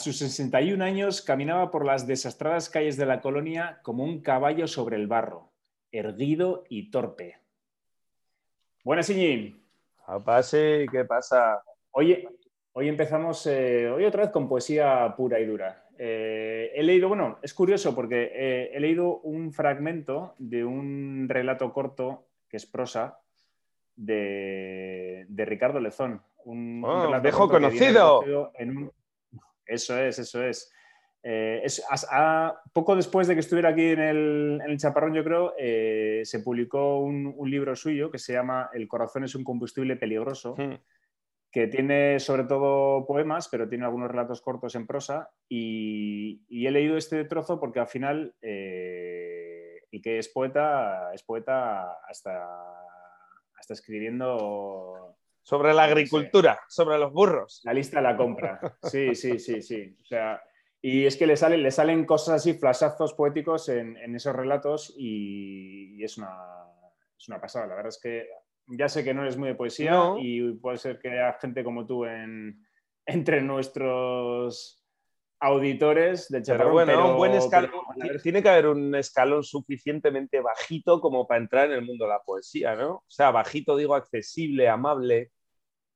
sus 61 años caminaba por las desastradas calles de la colonia como un caballo sobre el barro, erguido y torpe. Buenas, Iñi. Pase, ¿qué pasa? Oye, hoy empezamos, eh, hoy otra vez con poesía pura y dura. Eh, he leído, bueno, es curioso porque eh, he leído un fragmento de un relato corto que es prosa de, Ricardo Lezón. Un, oh, dejo conocido. Eso es, eso es. Eh, poco después de que estuviera aquí en el, Chaparrón, yo creo, eh, se publicó un, libro suyo que se llama El corazón es un combustible peligroso, hmm. que tiene sobre todo poemas, pero tiene algunos relatos cortos en prosa. Y, he leído este trozo porque al final eh, el que es poeta es poeta hasta, hasta escribiendo sobre la agricultura, sobre los burros. La lista de la compra. Sí, sí, sí, sí. O sea, y es que le salen, le salen cosas así, flashazos poéticos en, esos relatos y, es, una, es, una, pasada. La verdad es que ya sé que no eres muy de poesía y puede ser que haya gente como tú en, entre nuestros auditores de Pero bueno, un buen escalón. tiene que haber un escalón suficientemente bajito como para entrar en el mundo de la poesía, ¿no? O sea, bajito, digo, accesible, amable.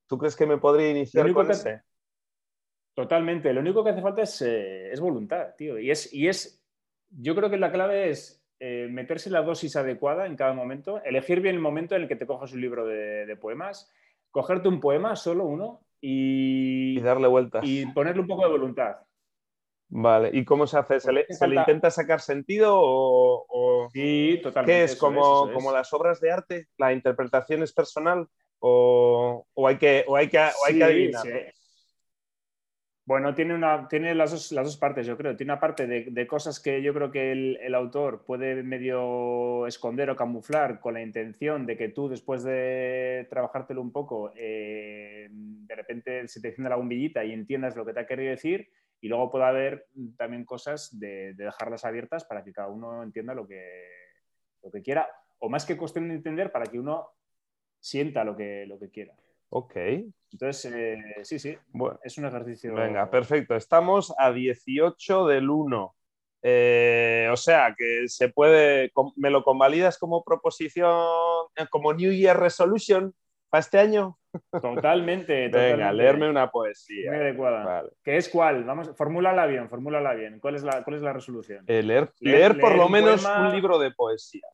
¿Tú crees que me podría iniciar con ese? Totalmente. Lo único que hace falta es, eh, es voluntad, tío. Y es, y es, yo creo que la clave es eh, meterse la dosis adecuada en cada momento, elegir bien el momento en el que te cojas un libro de, poemas, cogerte un poema, solo uno, y, y darle vueltas. Y ponerle un poco de voluntad. Vale, ¿y cómo se hace? ¿Se le, intenta sacar sentido o, Sí, totalmente. ¿Qué es? ¿Como, como las obras de arte? ¿La interpretación es personal? ¿O, hay, que, hay, que, hay que adivinar? Bueno, tiene, una, tiene las, dos, las dos partes, yo creo. Tiene una parte de, cosas que yo creo que el, autor puede medio esconder o camuflar con la intención de que tú, después de trabajártelo un poco, eh, de repente se te encienda la bombillita y entiendas lo que te ha querido decir. Y luego puede haber también cosas de, dejarlas abiertas para que cada uno entienda lo que, lo que quiera. O más que cuestión de entender, para que uno sienta lo que, lo que quiera. Ok. Entonces, eh, sí, sí, bueno, es un ejercicio. Venga, perfecto. Estamos a 18 del 1. Eh, o sea, que se puede, ¿me lo convalidas como proposición, como New Year Resolution para este año? Totalmente. Venga, leerme una poesía. Muy adecuada. ¿Qué es cuál? Vamos, formúlala bien, formúlala bien. ¿Cuál es la, cuál es la resolución? Eh, leer, leer, por lo menos un libro de poesía.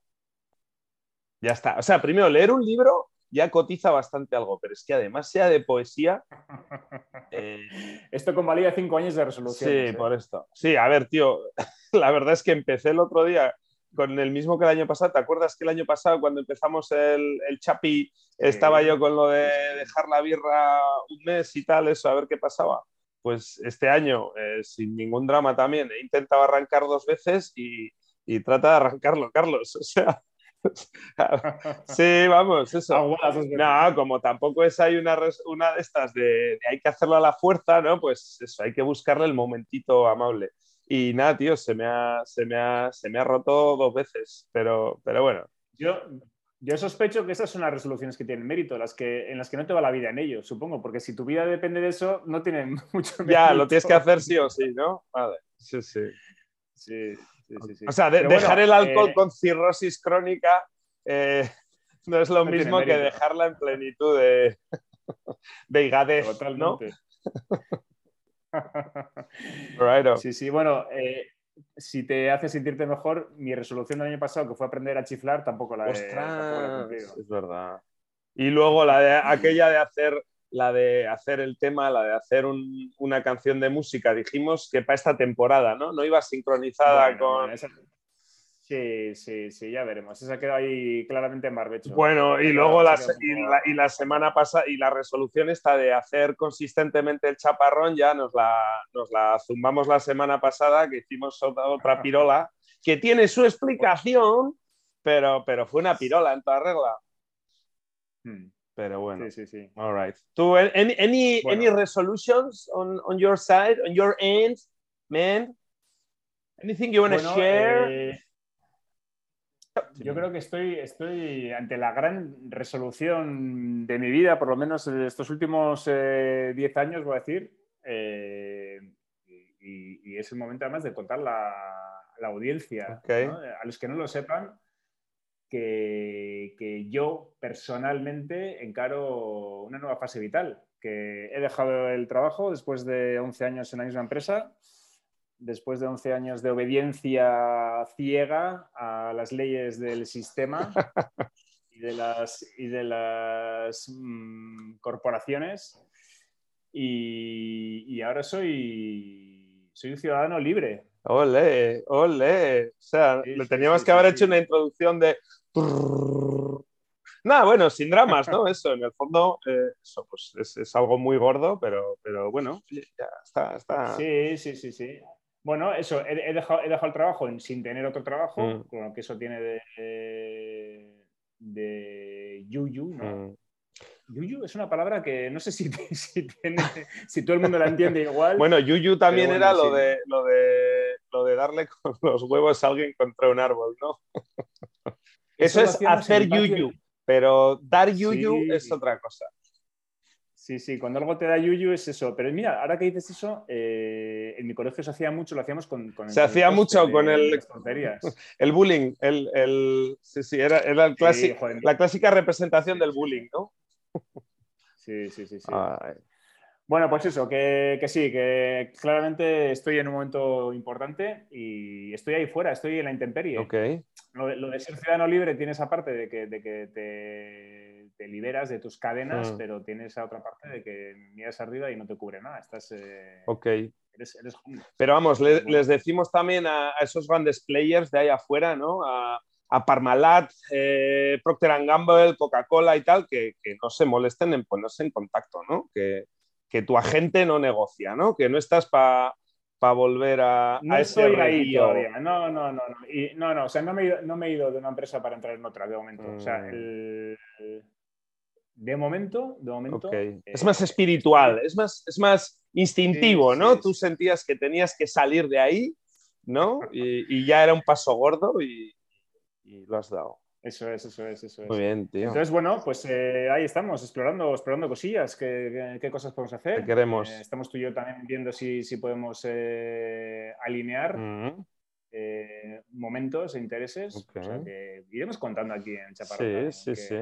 Ya está. O sea, primero leer un libro ya cotiza bastante algo, pero es que además sea de poesía. Eh, esto convalida cinco años de resolución. Sí, ¿eh? por esto. Sí, a ver, tío, la verdad es que empecé el otro día con el mismo que el año pasado. ¿Te acuerdas que el año pasado, cuando empezamos el, el Chapi, estaba yo con lo de dejar la birra un mes y tal, eso, a ver qué pasaba? Pues este año, eh, sin ningún drama también, he intentado arrancar dos veces y, y trata de arrancarlo, Carlos. O sea, sí, vamos, eso. No, como tampoco es hay una, una de estas de, hay que hacerlo a la fuerza, ¿no? Pues eso, hay que buscarle el momentito amable. Y nada, tío, se me ha, se me ha, se me ha roto dos veces, pero, pero bueno. Yo, yo sospecho que esas son las resoluciones que tienen mérito, las que, en las que no te va la vida en ello, supongo, porque si tu vida depende de eso, no tienen mucho mérito. Ya, lo tienes que hacer sí o sí, ¿no? Vale, sí, sí. Sí. O sea, dejar el alcohol eh, con cirrosis crónica eh, no es lo mismo que dejarla en plenitud de, de Totalmente. Sí, sí, bueno, eh, si te hace sentirte mejor, mi resolución del año pasado, que fue aprender a chiflar, tampoco la, he, Es verdad. Y luego la de aquella de hacer la de hacer el tema, la de hacer una canción de música, dijimos que para esta temporada, ¿no? No iba sincronizada con... Sí, sí, sí, ya veremos. Esa quedó ahí claramente en barbecho. Bueno, y luego la, y, la, semana pasada, y la resolución esta de hacer consistentemente el chaparrón, ya nos la, nos la zumbamos la semana pasada, que hicimos otra, pirola, que tiene su explicación, pero, pero fue una pirola en toda regla. Hmm. Pero bueno. Sí, sí, sí. All right. ¿Tú, any, any, any resolutions on, on, your side, on your end, man? Anything you want to share? Eh, yo creo que estoy, estoy ante la gran resolución de mi vida, por lo menos de estos últimos 10 eh, años, voy a decir. Eh, y es el momento además de contar la, la audiencia, a los que no lo sepan, que, que, yo personalmente encaro una nueva fase vital, que he dejado el trabajo después de 11 años en la misma empresa, después de 11 años de obediencia ciega a las leyes del sistema y de las, y de las mm, corporaciones. Y, y, ahora soy, soy un ciudadano libre. Ole, ole. O sea, le teníamos que haber hecho una introducción de... Nada, bueno, sin dramas, ¿no? Eso, en el fondo, eh, eso pues es, es, algo muy gordo, pero, pero bueno, ya está, está. Sí, sí, sí, sí. Bueno, eso, he, dejado, he dejado, el trabajo sin tener otro trabajo, mm. con lo que eso tiene de, de yuyu, ¿no? Mm. Yuyu es una palabra que no sé si, si, tiene, si, todo el mundo la entiende igual. Bueno, yuyu también era lo, de, lo, de, lo de darle con los huevos a alguien contra un árbol, ¿no? Eso, es hacer yuyu, pero dar yuyu es otra cosa. Sí, sí, cuando algo te da yuyu es eso. Pero mira, ahora que dices eso, eh, en mi colegio se hacía mucho, lo hacíamos con... con se hacía mucho con el... El bullying, el, sí, sí, era, era el la clásica representación del bullying, ¿no? Sí, sí, sí. sí. Bueno, pues eso, que, que, sí, que claramente estoy en un momento importante y estoy ahí fuera, estoy en la intemperie. Ok. Lo, de, ser ciudadano libre tiene esa parte de que, de que te te liberas de tus cadenas, mm. pero tienes a otra parte de que miras arriba y no te cubre nada. Estás. Eh, ok. pero vamos, les decimos también a, esos grandes players de ahí afuera, ¿no? A, Parmalat, eh, Procter Gamble, Coca-Cola y tal, que, no se molesten en ponerse en contacto, ¿no? Que, que tu agente no negocia, ¿no? Que no estás para para volver a, no estoy ahí todavía. No, no, no. No, y, no, no, o sea, no me, he ido, no me, he ido, de una empresa para entrar en otra de momento. O sea, mm. el, de momento, de momento. Eh, es más espiritual, es más, es más instintivo, ¿no? Tú sentías que tenías que salir de ahí, ¿no? Y, ya era un paso gordo y, lo has dado. Eso es, eso es, eso es. Muy bien, tío. Entonces, bueno, pues eh, ahí estamos, explorando, explorando cosillas, qué, qué, cosas podemos hacer. ¿Qué queremos? Eh, estamos tú y yo también viendo si, si podemos alinear. Eh, momentos e intereses o sea, que iremos contando aquí en Chaparrón. Sí, sí, sí.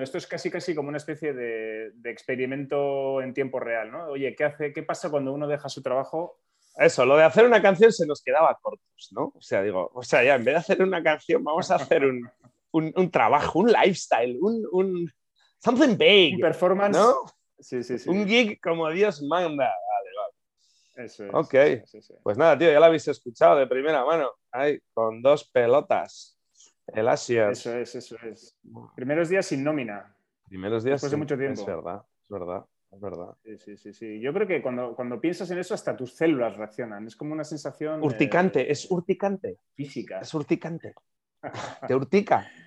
Esto es casi casi como una especie de, experimento en tiempo real, ¿no? Oye, ¿qué, hace, ¿qué pasa cuando uno deja su trabajo? Eso, lo de hacer una canción se nos quedaba cortos, ¿no? O sea, digo, o sea, ya en vez de hacer una canción, vamos a hacer un, un, un trabajo, un lifestyle, un, un something big. Un performance. ¿no? Sí, sí, sí. Un gig como Dios manda. Eso es. Ok. Pues nada, tío, ya lo habéis escuchado de primera mano. Ahí, con dos pelotas. El Asia. Eso es, eso es. Primeros días sin nómina. Primeros días Después de mucho tiempo. Es verdad, es verdad. Es verdad. Sí, sí, sí, sí. Yo creo que cuando, cuando piensas en eso, hasta tus células reaccionan. Es como una sensación. Urticante, es urticante. Física. Es urticante. Te urtica.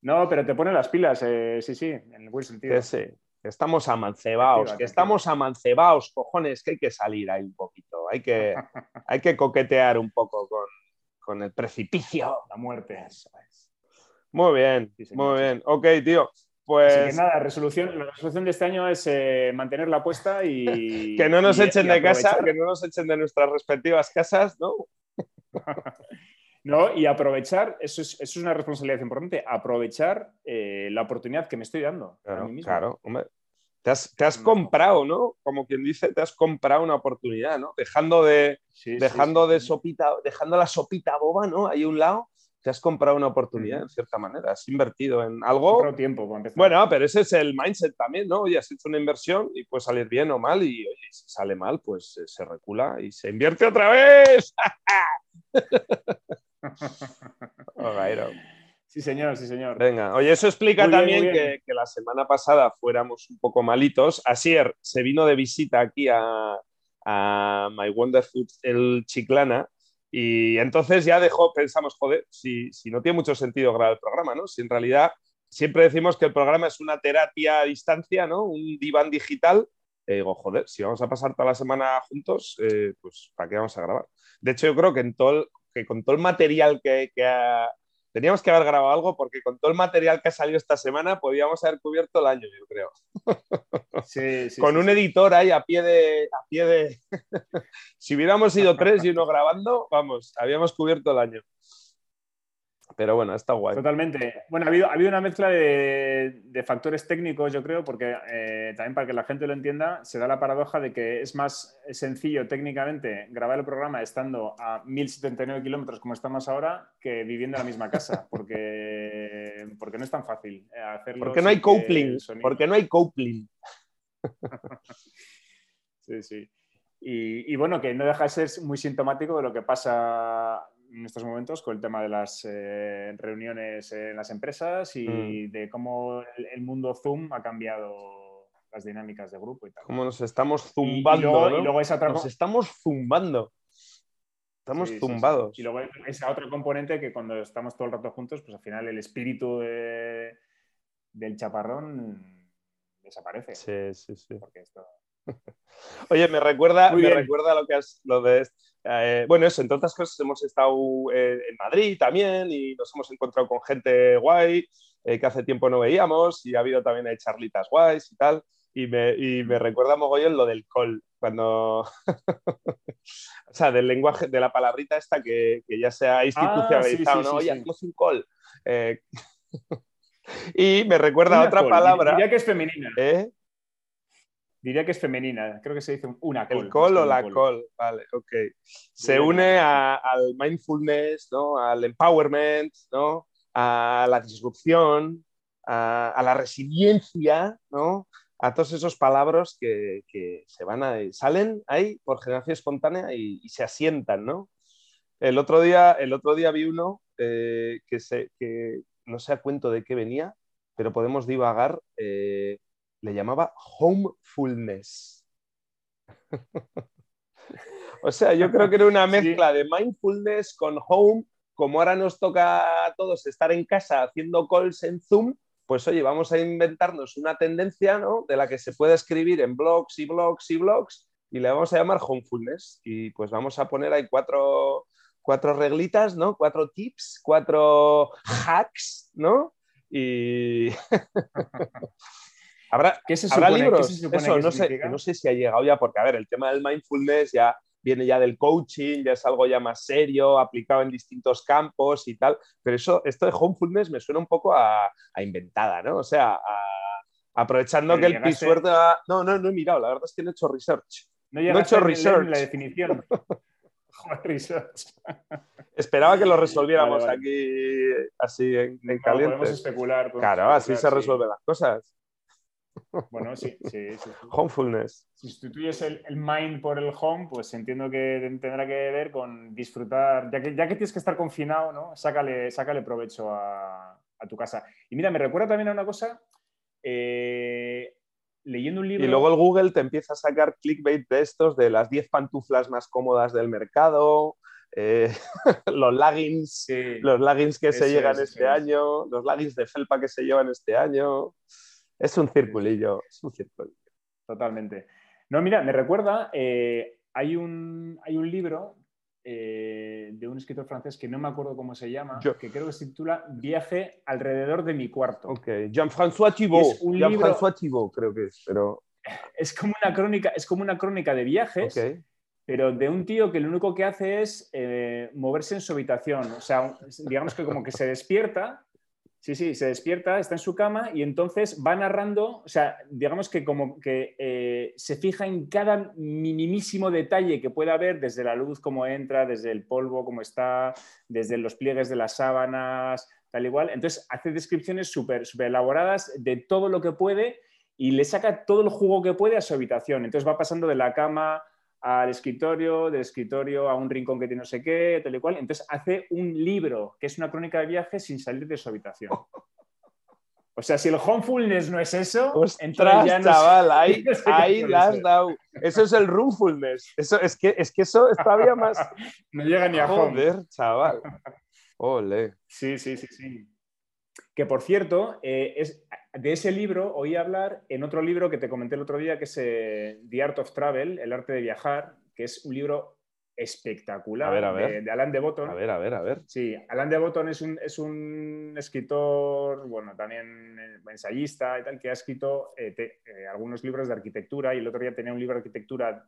No, pero te pone las pilas, eh, sí, sí, en el buen sentido. Sí, sí estamos amancebados, que estamos amancebados, cojones, que hay que salir ahí un poquito, hay que, hay que coquetear un poco con, con el precipicio. La muerte. Muy bien, muy bien. Ok, tío. Pues... Así que nada, resolución, la resolución de este año es eh, mantener la apuesta y... que no nos echen de casa, que no nos echen de nuestras respectivas casas, ¿no? No, y aprovechar, eso es, eso es una responsabilidad importante, aprovechar eh, la oportunidad que me estoy dando. Claro, claro. te has, comprado, ¿no? Como quien dice, te has comprado una oportunidad, ¿no? Dejando de, dejando de sopita, dejando la sopita boba, ¿no? Ahí a un lado, te has comprado una oportunidad, en cierta manera. Has invertido en algo. tiempo Bueno, pero ese es el mindset también, ¿no? Oye, has hecho una inversión y puede salir bien o mal, y si sale mal, pues se recula y se invierte otra vez. Sí, señor, sí, señor. Venga, oye, eso explica también Que, la semana pasada fuéramos un poco malitos. Asier se vino de visita aquí a, a My Wonder Food, el Chiclana, y entonces ya dejó, pensamos, joder, si, si, no tiene mucho sentido grabar el programa, ¿no? Si en realidad siempre decimos que el programa es una terapia a distancia, ¿no? Un diván digital. Y digo, joder, si vamos a pasar toda la semana juntos, eh, pues ¿para qué vamos a grabar? De hecho, yo creo que en todo el, que con todo el material que, Teníamos que haber grabado algo porque con todo el material que ha salido esta semana podíamos haber cubierto el año, yo creo. Sí, sí, con sí, un editor ahí a pie de. A pie de... si hubiéramos sido tres y uno grabando, vamos, habíamos cubierto el año. Pero bueno, está guay. Totalmente. Bueno, ha habido, ha habido una mezcla de, de factores técnicos, yo creo, porque eh, también para que la gente lo entienda, se da la paradoja de que es más sencillo técnicamente grabar el programa estando a 1079 kilómetros como estamos ahora que viviendo en la misma casa, porque, porque no es tan fácil eh, hacerlo. Porque no hay coupling. Porque no hay coupling. Sí, sí. Y, y bueno, que no deja de ser muy sintomático de lo que pasa en estos momentos con el tema de las eh, reuniones en las empresas y Mm. de cómo el, el mundo Zoom ha cambiado las dinámicas de grupo y tal. Como nos estamos zumbando. y, luego, ¿no? y luego esa otra Nos estamos zumbando. Estamos sí, sí, sí. zumbados. Y luego esa otra componente que cuando estamos todo el rato juntos, pues al final el espíritu de- del chaparrón desaparece. Sí, sí, sí. Porque esto... Oye, me recuerda, me recuerda lo que has, lo de, eh, bueno, eso, entre otras cosas hemos estado eh, en Madrid también y nos hemos encontrado con gente guay eh, que hace tiempo no veíamos y ha habido también charlitas guays y tal. Y me, y me recuerda mogollón lo del call, cuando, o sea, del lenguaje, de la palabrita esta que, que ya se ha institucionalizado, Ah, sí, ¿no? sí, Oye, sí. hacemos un call. Eh, y me recuerda Una otra col. palabra. Diría que es femenina. ¿eh? Diría que es femenina. Creo que se dice una col. El más o la call, vale, ok. Se une a- al mindfulness, ¿no? al empowerment, ¿no? a la disrupción, a, a la resiliencia, ¿no? a todos esos palabras que, que se van a, salen ahí por generación espontánea y, y se asientan. ¿no? El, otro día, el otro día vi uno eh, que, se, que no sé a cuento de qué venía, pero podemos divagar. eh, le llamaba homefulness. o sea, yo creo que era una Sí. mezcla de mindfulness con home. Como ahora nos toca a todos estar en casa haciendo calls en Zoom, pues oye, vamos a inventarnos una tendencia ¿no? de la que se puede escribir en blogs y blogs y blogs y le vamos a llamar homefulness. Y pues vamos a poner ahí cuatro, cuatro reglitas, ¿no? Cuatro tips, cuatro hacks, ¿no? Y habrá, ¿Qué se ¿Habrá supone- qué libros? se supone Eso, que no sé, no sé si ha llegado ya, porque a ver, el tema del mindfulness ya viene ya del coaching, ya es algo ya más serio, aplicado en distintos campos y tal, pero eso, esto de homefulness me suena un poco a, a inventada, ¿no? O sea, a- aprovechando Pero que el llegaste- pisuerto... ha- No, no, no he mirado, la verdad es que no he hecho research. No he llegaste hecho research. la definición. Research. Esperaba que lo resolviéramos Vale, vale. aquí así en, en No, caliente. podemos especular. podemos Claro, así se sí. resuelven las cosas. Bueno, sí, sí, sí, sí. Homefulness. Si sustituyes el, el mind por el home, pues entiendo que tendrá que ver con disfrutar, ya que, ya que tienes que estar confinado, ¿no? Sácale, sácale provecho a, a tu casa. Y mira, me recuerda también a una cosa, eh, leyendo un libro... Y luego el Google te empieza a sacar clickbait de estos, de las 10 pantuflas más cómodas del mercado, eh, los leggings, Sí, los leggings que se llegan es, este es. año, los leggings de felpa que se llevan este año. Es un circulillo, es un circulillo. totalmente. No, mira, me recuerda, eh, hay, un, hay un libro eh, de un escritor francés que no me acuerdo cómo se llama, Yo- que creo que se titula Viaje alrededor de mi cuarto. Ok, Jean-François Thibault, Jean-François Thibault creo que es, pero... Es como una crónica, es como una crónica de viajes. pero de un tío que lo único que hace es eh, moverse en su habitación. O sea, digamos que como que se despierta, sí, sí, se despierta, está en su cama y entonces va narrando, o sea, digamos que como que eh, se fija en cada minimísimo detalle que pueda haber, desde la luz, cómo entra, desde el polvo, cómo está, desde los pliegues de las sábanas, tal igual. Entonces hace descripciones súper elaboradas de todo lo que puede y le saca todo el jugo que puede a su habitación. Entonces va pasando de la cama al escritorio, del escritorio a un rincón que tiene no sé qué, tal y cual. Entonces hace un libro que es una crónica de viaje sin salir de su habitación. O sea, si el homefulness no es eso, entonces Ostras, ya no chaval, ahí, no sé qué ahí puede la has dado. Eso es el roomfulness. Eso, es, que, es que eso es todavía más... no llega ni a home. Joder, chaval. Ole. Sí, sí, sí, sí. Que por cierto, eh, es, de ese libro oí hablar en otro libro que te comenté el otro día, que es eh, The Art of Travel, El arte de viajar, que es un libro espectacular A ver, a ver. De, de Alan de Botton. A ver, a ver, a ver. Sí, Alan de Botton es un, es un escritor, bueno, también eh, ensayista y tal, que ha escrito eh, te- eh, algunos libros de arquitectura y el otro día tenía un libro de arquitectura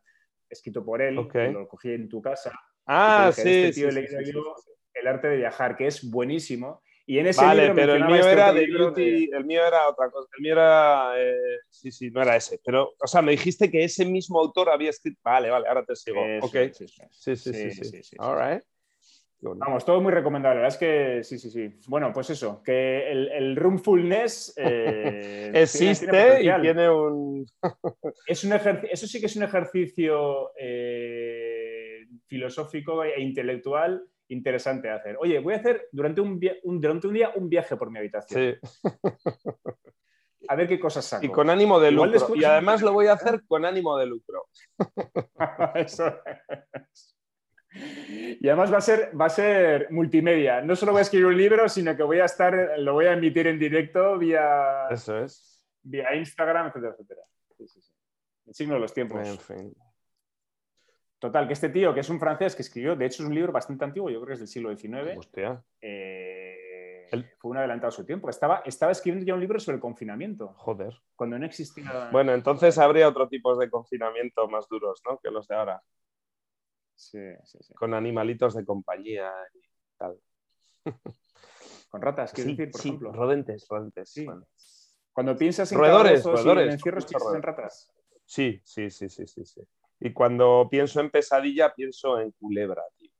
escrito por él, Ok. que lo cogí en tu casa. Ah, sí, este tío sí, sí, sí. El arte de viajar, que es buenísimo. Y en ese Vale, libro pero el mío este era de Beauty, el mío era otra cosa. El mío era. eh, sí, sí, no era ese. Pero, o sea, me dijiste que ese mismo autor había escrito. Vale, vale, ahora te sigo. Eso, ok. sí, sí. Sí, sí, sí. All right. Vamos, todo muy recomendable. La verdad es que sí, sí, sí. Bueno, pues eso, que el, el roomfulness eh, Existe tiene y tiene un. Es un eso sí que es un ejercicio eh, filosófico e intelectual interesante hacer. Oye, voy a hacer durante un, durante un día un viaje por mi habitación. Sí. A ver qué cosas saco. Y con ánimo de Igual lucro. Y además lo voy a hacer con ánimo de lucro. Eso es. Y además va a ser, va a ser multimedia. No solo voy a escribir un libro, sino que voy a estar, lo voy a emitir en directo vía, Eso es. vía Instagram, etcétera, etcétera. Sí, sí, sí. El signo de los tiempos. En fin. Total, que este tío, que es un francés que escribió, de hecho es un libro bastante antiguo, yo creo que es del siglo XIX, Hostia. eh, El- fue un adelantado a su tiempo. Estaba, estaba escribiendo ya un libro sobre el confinamiento, Joder. cuando no existía... Bueno, entonces habría otro tipo de confinamiento más duros, ¿no? Que los de ahora. Sí, sí, sí. Con animalitos de compañía y tal. Con ratas, quiero Sí, decir, por sí, ejemplo. rodentes, rodentes. Sí. Bueno. Cuando piensas en Roedores, roedores, en encierros, piensas en ratas. Sí, sí, sí, sí, sí, sí. Y cuando pienso en pesadilla, pienso en culebra, tío.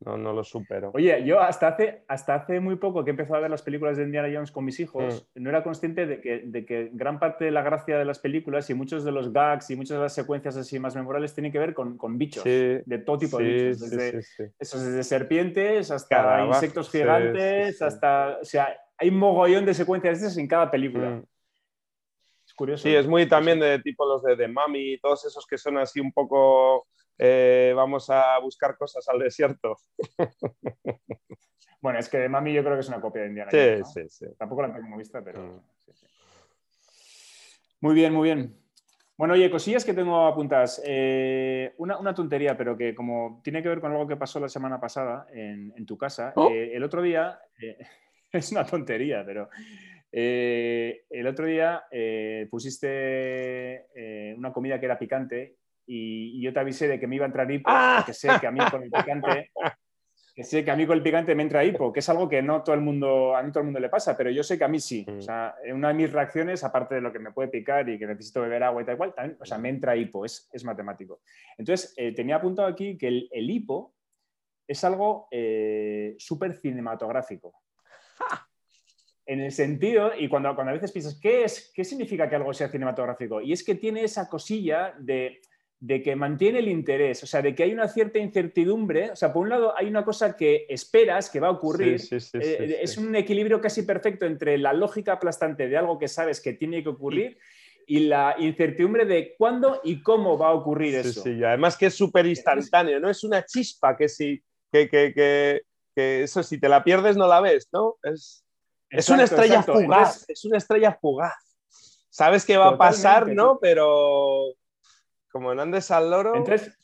No, no lo supero. Oye, yo hasta hace, hasta hace muy poco que he empezado a ver las películas de Indiana Jones con mis hijos, Mm. no era consciente de que, de que gran parte de la gracia de las películas y muchos de los gags y muchas de las secuencias así más memorables tienen que ver con, con bichos, Sí, de todo tipo sí, de bichos, desde, sí, sí. esos, desde serpientes hasta insectos gigantes, hasta... O sea, hay un mogollón de secuencias de esas en cada película. Mm. Curioso. Sí, es muy también de tipo los de, de Mami y todos esos que son así un poco. eh, vamos a buscar cosas al desierto. Bueno, es que Mami yo creo que es una copia de Indiana Sí, Jones, ¿no? sí, sí. Tampoco la tengo como vista, pero... Mm. sí, sí. Muy bien, muy bien. Bueno, oye, cosillas que tengo apuntadas. Eh, una, una tontería, pero que como tiene que ver con algo que pasó la semana pasada en, en tu casa. Oh. Eh, el otro día, eh, es una tontería, pero eh, el otro día eh, pusiste eh, una comida que era picante y, y yo te avisé de que me iba a entrar hipo, Ah. porque sé que a mí con el picante que sé que a mí con el picante me entra hipo, que es algo que no todo el mundo, a no todo el mundo le pasa, pero yo sé que a mí sí. Mm. O sea, una de mis reacciones, aparte de lo que me puede picar y que necesito beber agua y tal cual, también, o sea, me entra hipo, es, es matemático. Entonces, tenía apuntado aquí que el, el hipo es algo súper cinematográfico. En el sentido, y cuando, cuando a veces piensas, ¿qué, es, ¿qué significa que algo sea cinematográfico? Y es que tiene esa cosilla de, de que mantiene el interés, o sea, de que hay una cierta incertidumbre. O sea, por un lado hay una cosa que esperas que va a ocurrir. Sí, sí, sí, Eh, sí, es sí. un equilibrio casi perfecto entre la lógica aplastante de algo que sabes que tiene que ocurrir y la incertidumbre de cuándo y cómo va a ocurrir Sí, eso. sí, y además que es súper instantáneo, ¿no? Es una chispa que si, que, que, que, que eso si te la pierdes no la ves, ¿no? Es, es una estrella exacto. fugaz, Entonces, es una estrella fugaz. Sabes que va a pasar, ¿no? Pero como no andes al loro, Entonces,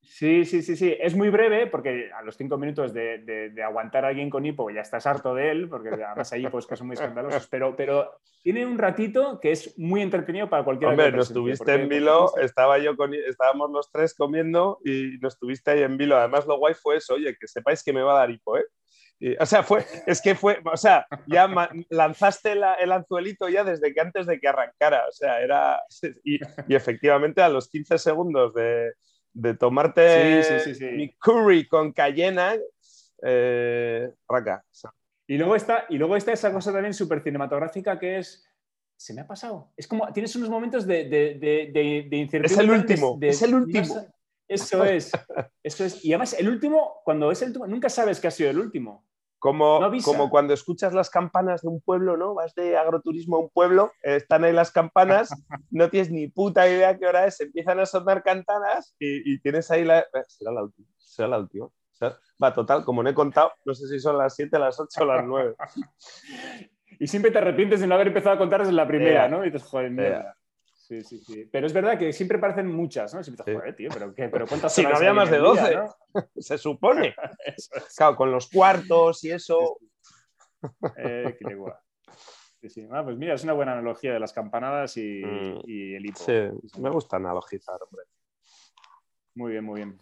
sí, sí, sí, sí. Es muy breve porque a los cinco minutos de, de- de aguantar a alguien con hipo ya estás harto de él, porque además hay hipos que son muy escandalosos, pero, pero tiene un ratito que es muy entretenido para cualquiera hombre, nos tuviste en Vilo, estaba yo con, estábamos los tres comiendo y nos tuviste ahí en Vilo. Además, lo guay fue eso, oye, que sepáis que me va a dar hipo, ¿eh? Y, o sea, fue, es que fue, o sea, ya lanzaste la- el anzuelito ya desde que antes de que arrancara, o sea, era, y, y efectivamente a los 15 segundos de, de tomarte Sí, sí, sí, sí. mi curry con cayena, eh, raca. Y luego está, y luego está esa cosa también súper cinematográfica que es. Se me ha pasado. Es como. Tienes unos momentos de, de, de, de- incertidumbre. Es el último, es el último. eso es. Eso es. Y además, el último, cuando es el último, nunca sabes que ha sido el último. Como, No como cuando escuchas las campanas de un pueblo, ¿no? Vas de agroturismo a un pueblo, eh, están ahí las campanas, no tienes ni puta idea qué hora es, empiezan a sonar campanas y, y tienes ahí la... eh, Será la última, será la última. Será- Va, total, como no he contado, no sé si son las 7, las 8 o las 9. Y siempre te arrepientes de no haber empezado a contar desde la primera. ¿no? Y dices, joder, mierda. Sí, sí, sí. Pero es verdad que siempre parecen muchas, ¿no? Siempre, joder, tío, pero, ¿qué? ¿Pero cuántas Sí, no había más de el día, 12. ¿no? Se supone. Es. Claro, con los cuartos y eso. Eh, qué. Sí, sí. Ah, pues mira, es una buena analogía de las campanadas y, Mm. y el hipo. Sí, me gusta analogizar, hombre. Muy bien, muy bien.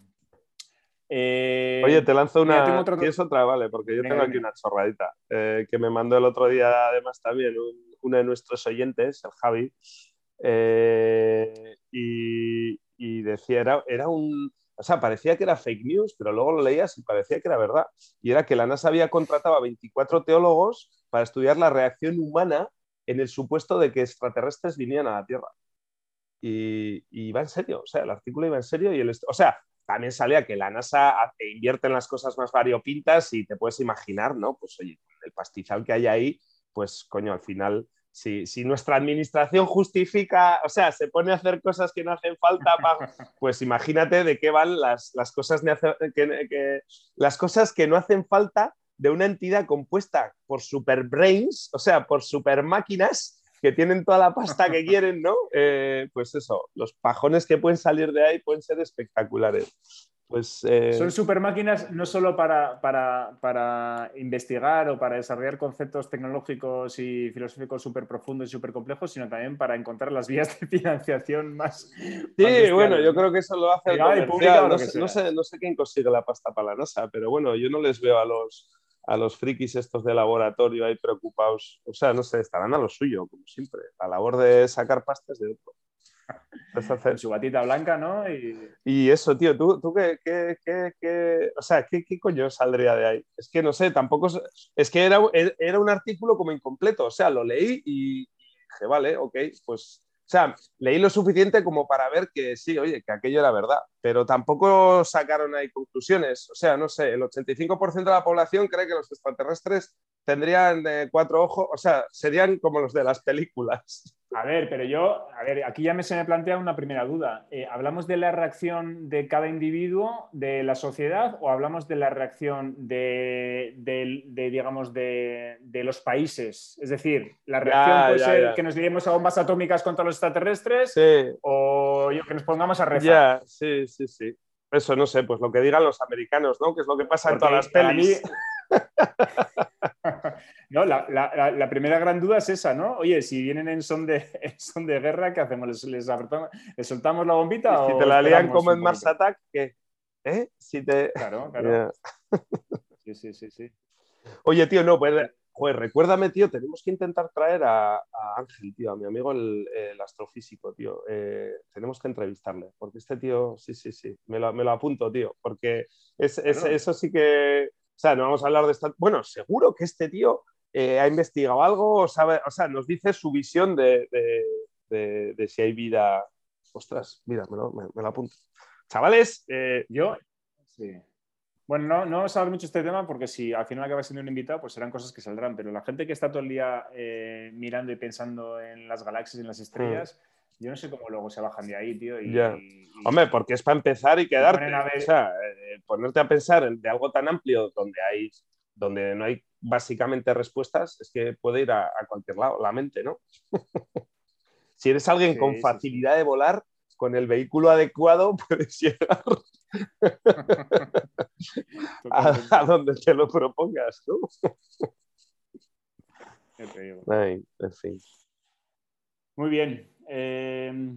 Eh, Oye, te lanzo mira, una. tengo otro- ¿Tienes otra? Vale, porque yo Venga, tengo aquí una chorradita eh, que me mandó el otro día, además, también un- uno de nuestros oyentes, el Javi. Eh, y, decía, era, era un. O sea, parecía que era fake news, pero luego lo leías y parecía que era verdad. Y era que la NASA había contratado a 24 teólogos para estudiar la reacción humana en el supuesto de que extraterrestres vinieran a la Tierra. Y, y iba en serio, o sea, el artículo iba en serio y el... O sea, también salía que la NASA invierte en las cosas más variopintas y te puedes imaginar, ¿no? Pues oye, el pastizal que hay ahí, pues coño, al final, si, si nuestra administración justifica, o sea, se pone a hacer cosas que no hacen falta, pues imagínate de qué van las, las, cosas que, que- las cosas que no hacen falta de una entidad compuesta por super brains, o sea, por super máquinas que tienen toda la pasta que quieren, ¿no? Eh, pues eso, los pajones que pueden salir de ahí pueden ser espectaculares. Pues eh, Son super máquinas no solo para, para, para investigar o para desarrollar conceptos tecnológicos y filosóficos súper profundos y súper complejos, sino también para encontrar las vías de financiación más. Sí, bueno, yo creo que eso lo hace el comercial. pública No sé, no sé quién consigue la pasta para la NASA, pero bueno, yo no les veo a los, a los frikis estos de laboratorio ahí preocupados. O sea, no sé, estarán a lo suyo, como siempre. La labor de sacar pastas de otro. Es hacer- Con su batita blanca, ¿no? Y, Y eso, tío, tú, tú qué, qué, qué- qué- o sea, ¿qué, qué coño saldría de ahí? Es que no sé, tampoco, es- es que era, era un artículo como incompleto, o sea, lo leí y, y dije, vale, ok, pues, o sea, leí lo suficiente como para ver que sí, oye, que aquello era verdad, pero tampoco sacaron ahí conclusiones, o sea, no sé, el 85% de la población cree que los extraterrestres tendrían eh, cuatro ojos, o sea, serían como los de las películas. A ver, pero yo, a ver, aquí ya me se me plantea una primera duda. Eh, ¿Hablamos de la reacción de cada individuo, de la sociedad, o hablamos de la reacción de, de- de, digamos, de, de los países? Es decir, la reacción Ya, puede ya, ser ya. que nos liemos a bombas atómicas contra los extraterrestres, Sí, o que nos pongamos a rezar. Ya, sí, sí, sí. Eso no sé, pues lo que digan los americanos, ¿no? Que es lo que pasa en todas las pelis. mí- no, la, la- la- la primera gran duda es esa, ¿no? Oye, si vienen en son de, en son de guerra, ¿qué hacemos? ¿Les, les apretamos- les soltamos la bombita? Si o te la esperamos como en Mars? Attack, ¿qué? ¿Eh? Si te... Claro, claro. Sí, sí, sí, sí. Oye, tío, no, pues, joder, recuérdame, tío, tenemos que intentar traer a, a Ángel, tío, a mi amigo el, el astrofísico, tío. Eh, tenemos que entrevistarle, porque este tío, sí, sí, sí, me lo, me lo apunto, tío, porque es, eso sí que, o sea, no vamos a hablar de esta... Bueno, seguro que este tío eh, ha investigado algo, o, sabe, o sea, nos dice su visión de, de- de- de si hay vida. Ostras, mira, me lo, me- me lo apunto. Chavales, eh, Yo, sí. Bueno, no, no vamos a hablar mucho de este tema porque si al final acaba siendo un invitado, pues serán cosas que saldrán. Pero la gente que está todo el día eh, mirando y pensando en las galaxias y en las estrellas, yo no sé cómo luego se bajan de ahí, tío. Y. Ya. y- Hombre, porque es para empezar y quedarte. O sea, eh, ponerte a pensar en- de algo tan amplio donde hay, donde no hay básicamente respuestas, es que puede ir a, a cualquier lado, la mente, ¿no? si eres alguien Sí, con sí, facilidad de volar, con el vehículo adecuado, puedes llegar a, a donde te lo propongas, ¿no? Ay, en fin. Muy bien. Eh,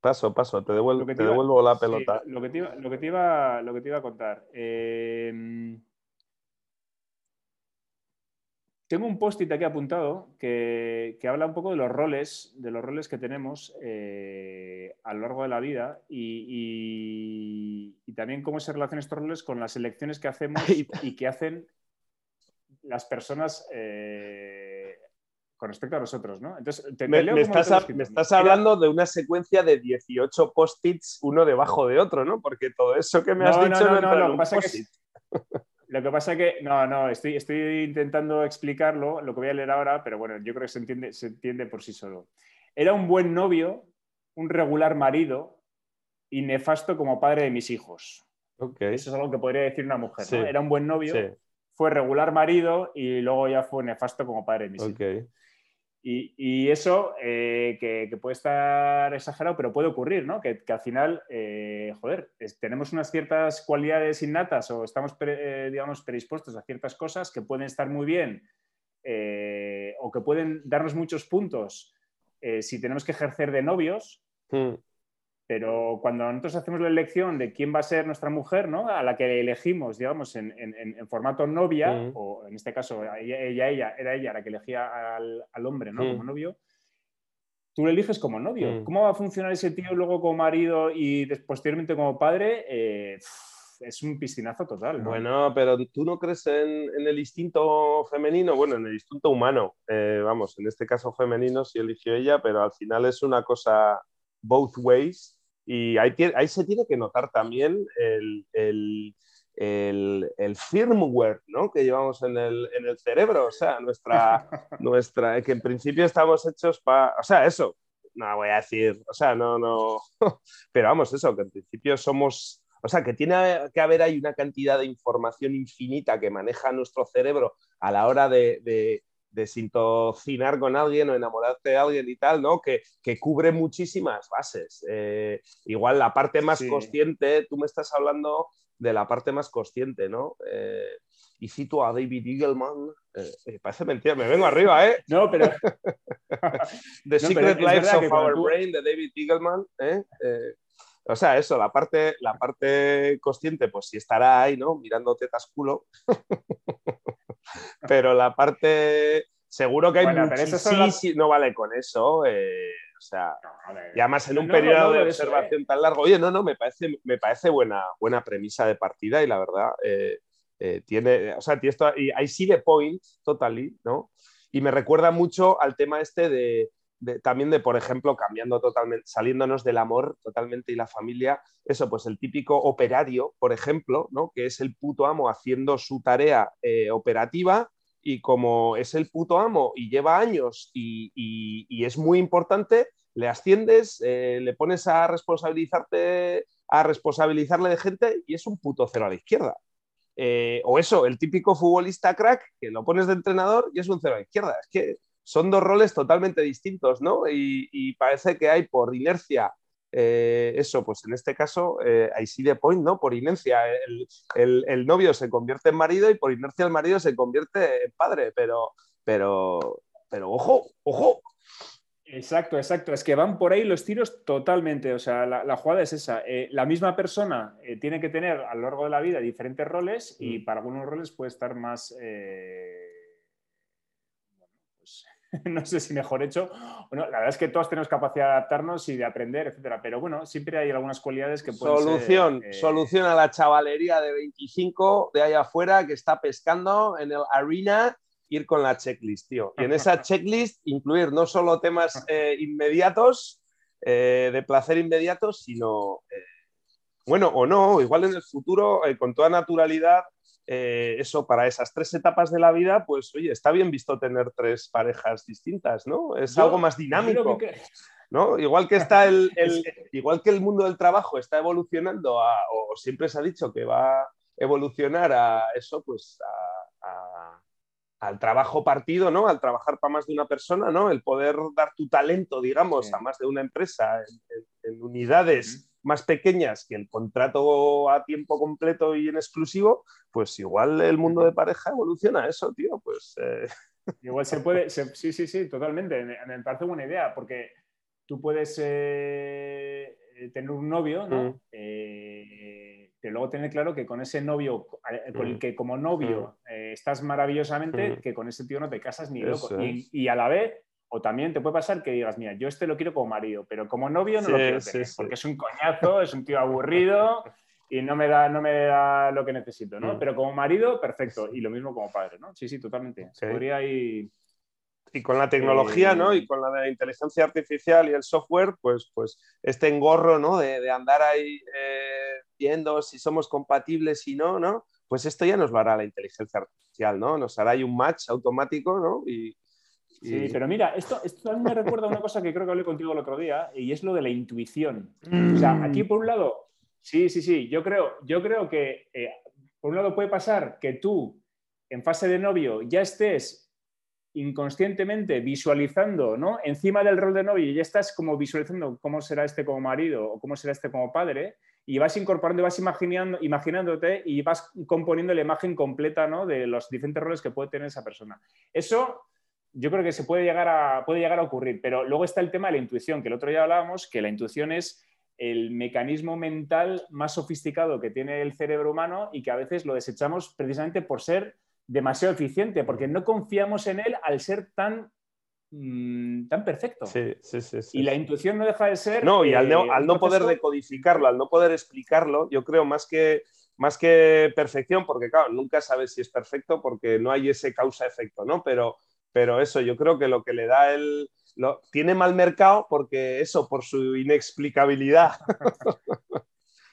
Paso, paso, te devuelvo, Lo que te te iba- devuelvo la sí, pelota. lo, que te iba, lo, que te iba, lo que te iba a contar. Eh, tengo un post-it aquí apuntado que, que habla un poco de los roles, de los roles que tenemos eh, a lo largo de la vida y, y- y también cómo se relacionan estos roles con las elecciones que hacemos y que hacen las personas eh, con respecto a nosotros, ¿no? Entonces, te, te Me, leo me estás, a- me estás hablando de una secuencia de 18 post-its, uno debajo de otro, ¿no? Porque todo eso que me has No, no, dicho no, no, no, en lo que pasa que Lo que pasa que, no, no, estoy, estoy intentando explicarlo, lo que voy a leer ahora, pero bueno, yo creo que se entiende, se entiende por sí solo. Era un buen novio, un regular marido y nefasto como padre de mis hijos. Ok. Eso es algo que podría decir una mujer. ¿no? Era un buen novio, Sí, fue regular marido y luego ya fue nefasto como padre de mis hijos. Y, eso, eh, que, puede estar exagerado, pero puede ocurrir, ¿no? Que, al final, eh, joder, tenemos unas ciertas cualidades innatas o estamos, eh, digamos, predispuestos a ciertas cosas que pueden estar muy bien o que pueden darnos muchos puntos si tenemos que ejercer de novios. Pero cuando nosotros hacemos la elección de quién va a ser nuestra mujer, ¿no? a la que elegimos, digamos, en, formato novia, o en este caso ella, ella, era ella la que elegía al, hombre ¿no? como novio, tú lo eliges como novio. ¿Cómo va a funcionar ese tío luego como marido y posteriormente como padre? Eh, es un piscinazo total. Bueno, pero tú no crees en, el instinto femenino, bueno, en el instinto humano. Eh, vamos, en este caso femenino sí eligió ella, pero al final es una cosa both ways y ahí, se tiene que notar también el, firmware ¿no? que llevamos en el, cerebro, o sea, nuestra, nuestra, que en principio estamos hechos para, o sea, eso, no voy a decir, o sea, no, no, pero vamos, eso, que en principio somos, o sea, que tiene que haber ahí una cantidad de información infinita que maneja nuestro cerebro a la hora de, de sintocinar con alguien o enamorarte de alguien y tal, ¿no? Que, cubre muchísimas bases. Eh, igual la parte más consciente, tú me estás hablando de la parte más consciente, ¿no? Eh, y cito a David Eagleman, eh, parece mentira, me vengo arriba, ¿eh? No, pero... The Secret Lives of Our Brain de David Eagleman, o sea, eso, la parte, la parte consciente, pues sí estará ahí, ¿no? Mirando tetas culo. pero la parte. Seguro que hay bueno, sí, no vale con eso. Eh, o sea, ya más en un periodo de observación tan largo. Oye, no, no, me parece, me parece buena, buena premisa de partida y la verdad, eh, eh, tiene, o sea, tiene I see the point totally, ¿no? Y me recuerda mucho al tema este de, también de, por ejemplo, cambiando totalmente, saliéndonos del amor totalmente y la familia, eso, pues el típico operario, por ejemplo, ¿no? que es el puto amo haciendo su tarea eh, operativa y como es el puto amo y lleva años y, es muy importante, le asciendes, eh, le pones a responsabilizarte, a responsabilizarle de gente y es un puto cero a la izquierda. Eh, o eso, el típico futbolista crack que lo pones de entrenador y es un cero a la izquierda. Es que son dos roles totalmente distintos, ¿no? Y, parece que hay por inercia, eh, eso, pues en este caso, eh, hay sí de point, ¿no? Por inercia, el, novio se convierte en marido y por inercia el marido se convierte en padre, pero, pero, pero ojo, ojo. Exacto, exacto. Es que van por ahí los tiros totalmente. O sea, la, jugada es esa. Eh, la misma persona tiene que tener a lo largo de la vida diferentes roles y mm. para algunos roles puede estar más no sé si mejor hecho. Bueno, la verdad es que todos tenemos capacidad de adaptarnos y de aprender, etcétera. Pero bueno, siempre hay algunas cualidades que pueden solución, ser, eh, Solución a la chavalería de 25 de allá afuera que está pescando en el arena, ir con la checklist, tío. Y en esa checklist incluir no solo temas eh, inmediatos, eh, de placer inmediato, sino, bueno, o no, igual en el futuro, con toda naturalidad, eh, eso para esas tres etapas de la vida, pues oye, está bien visto tener tres parejas distintas, ¿no? Es algo más dinámico. ¿no? Igual que está el, igual que el mundo del trabajo está evolucionando o siempre se ha dicho que va a evolucionar a eso, pues al trabajo partido, ¿no? Al trabajar para más de una persona, ¿no? El poder dar tu talento, digamos, a más de una empresa en, unidades más pequeñas que el contrato a tiempo completo y en exclusivo, pues igual el mundo de pareja evoluciona eso, tío. Pues. Eh. Igual se puede, sí, sí, sí, totalmente. Me, parece buena idea, porque tú puedes eh, tener un novio, ¿no? Mm. Eh, pero luego tener claro que con ese novio, con el mm. que como novio mm. estás maravillosamente, que con ese tío no te casas ni loco. y, a la vez o también te puede pasar que digas, mira, yo este lo quiero como marido, pero como novio no lo quiero tener, porque es un coñazo, es un tío aburrido y no me da, no me da lo que necesito, ¿no? Mm. Pero como marido, perfecto. Y lo mismo como padre, ¿no? Sí, sí, totalmente. Se podría ir... Y con la tecnología, ¿no? Y con la inteligencia artificial y el software, pues, pues este engorro, ¿no? De, andar ahí eh, viendo si somos compatibles y no, ¿no? Pues esto ya nos lo hará la inteligencia artificial, ¿no? Nos hará ahí un match automático, ¿no? Y, Sí, pero mira, esto, esto también me recuerda a una cosa que creo que hablé contigo el otro día, y es lo de la intuición. O sea, mm. aquí por un lado, sí, sí, sí, yo creo, yo creo que eh, por un lado puede pasar que tú en fase de novio ya estés inconscientemente visualizando, ¿no? Encima del rol de novio y ya estás como visualizando cómo será este como marido o cómo será este como padre y vas incorporando vas imaginando, imaginándote y vas componiendo la imagen completa, ¿no? De los diferentes roles que puede tener esa persona. Eso yo creo que se puede llegar a, puede llegar a ocurrir, pero luego está el tema de la intuición, que el otro día hablábamos, que la intuición es el mecanismo mental más sofisticado que tiene el cerebro humano y que a veces lo desechamos precisamente por ser demasiado eficiente, porque no confiamos en él al ser tan, mm, tan perfecto. Sí, sí, sí, Y la intuición no deja de ser... No, y al no, al no poder decodificarlo, al no poder explicarlo, yo creo más que, más que perfección, porque claro, nunca sabes si es perfecto porque no hay ese causa-efecto, ¿no? Pero, pero eso, yo creo que lo que le da el... Lo, tiene mal mercado porque eso, por su inexplicabilidad.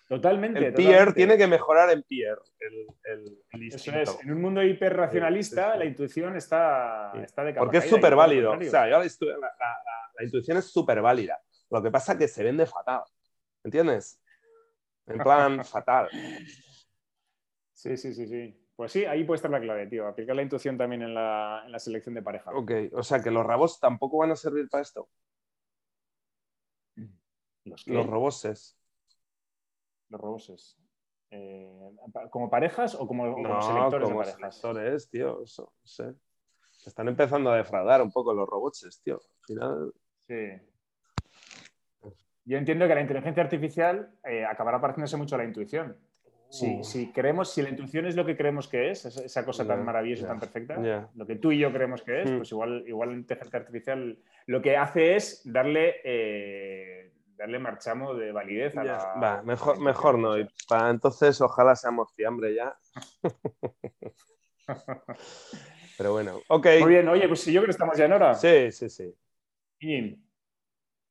Totalmente. El Pierre tiene que mejorar en Pierre. El, Eso es. En un mundo hiperracionalista, la intuición está, está de Porque es súper válido. O sea, la, la, intuición es súper válida. Lo que pasa es que se vende fatal. ¿Entiendes? En plan, fatal. Sí, sí, sí, sí. Pues sí, ahí puede estar la clave, tío. Aplicar la intuición también en la, en la selección de pareja. Ok, o sea que los rabos tampoco van a servir para esto. ¿Los, los roboses los roboses? Eh, ¿Como parejas o como, selectores como de parejas? selectores, tío. Eso, sé. Están empezando a defraudar un poco los robots, tío. Al final... Sí. Yo entiendo que la inteligencia artificial eh, acabará pareciéndose mucho a la intuición. Si, si, creemos, si la intuición es lo que creemos que es, esa cosa tan maravillosa, tan perfecta, lo que tú y yo creemos que es, hmm. pues igual, igual la inteligencia artificial lo que hace es darle eh, darle marchamo de validez a la... mejor, mejor no. Y para entonces ojalá seamos fiambre ya. Pero bueno, ok. Muy bien, oye, pues yo creo que estamos ya en hora. Sí, sí, sí. Y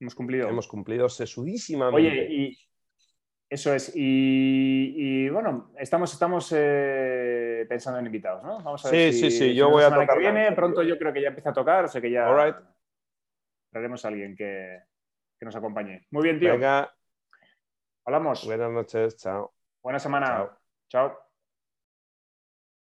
hemos cumplido. Hemos cumplido sesudísimamente. Oye, y eso es. Y, bueno, estamos, estamos eh, pensando en invitados, ¿no? Vamos a ver sí, si, sí, sí. Yo voy a tocar. Que viene, pronto yo creo que ya empieza a tocar, o sea que ya. All right. Traeremos a alguien que, que nos acompañe. Muy bien, tío. Venga. Hablamos. Buenas noches, chao. Buena semana. Chao. chao.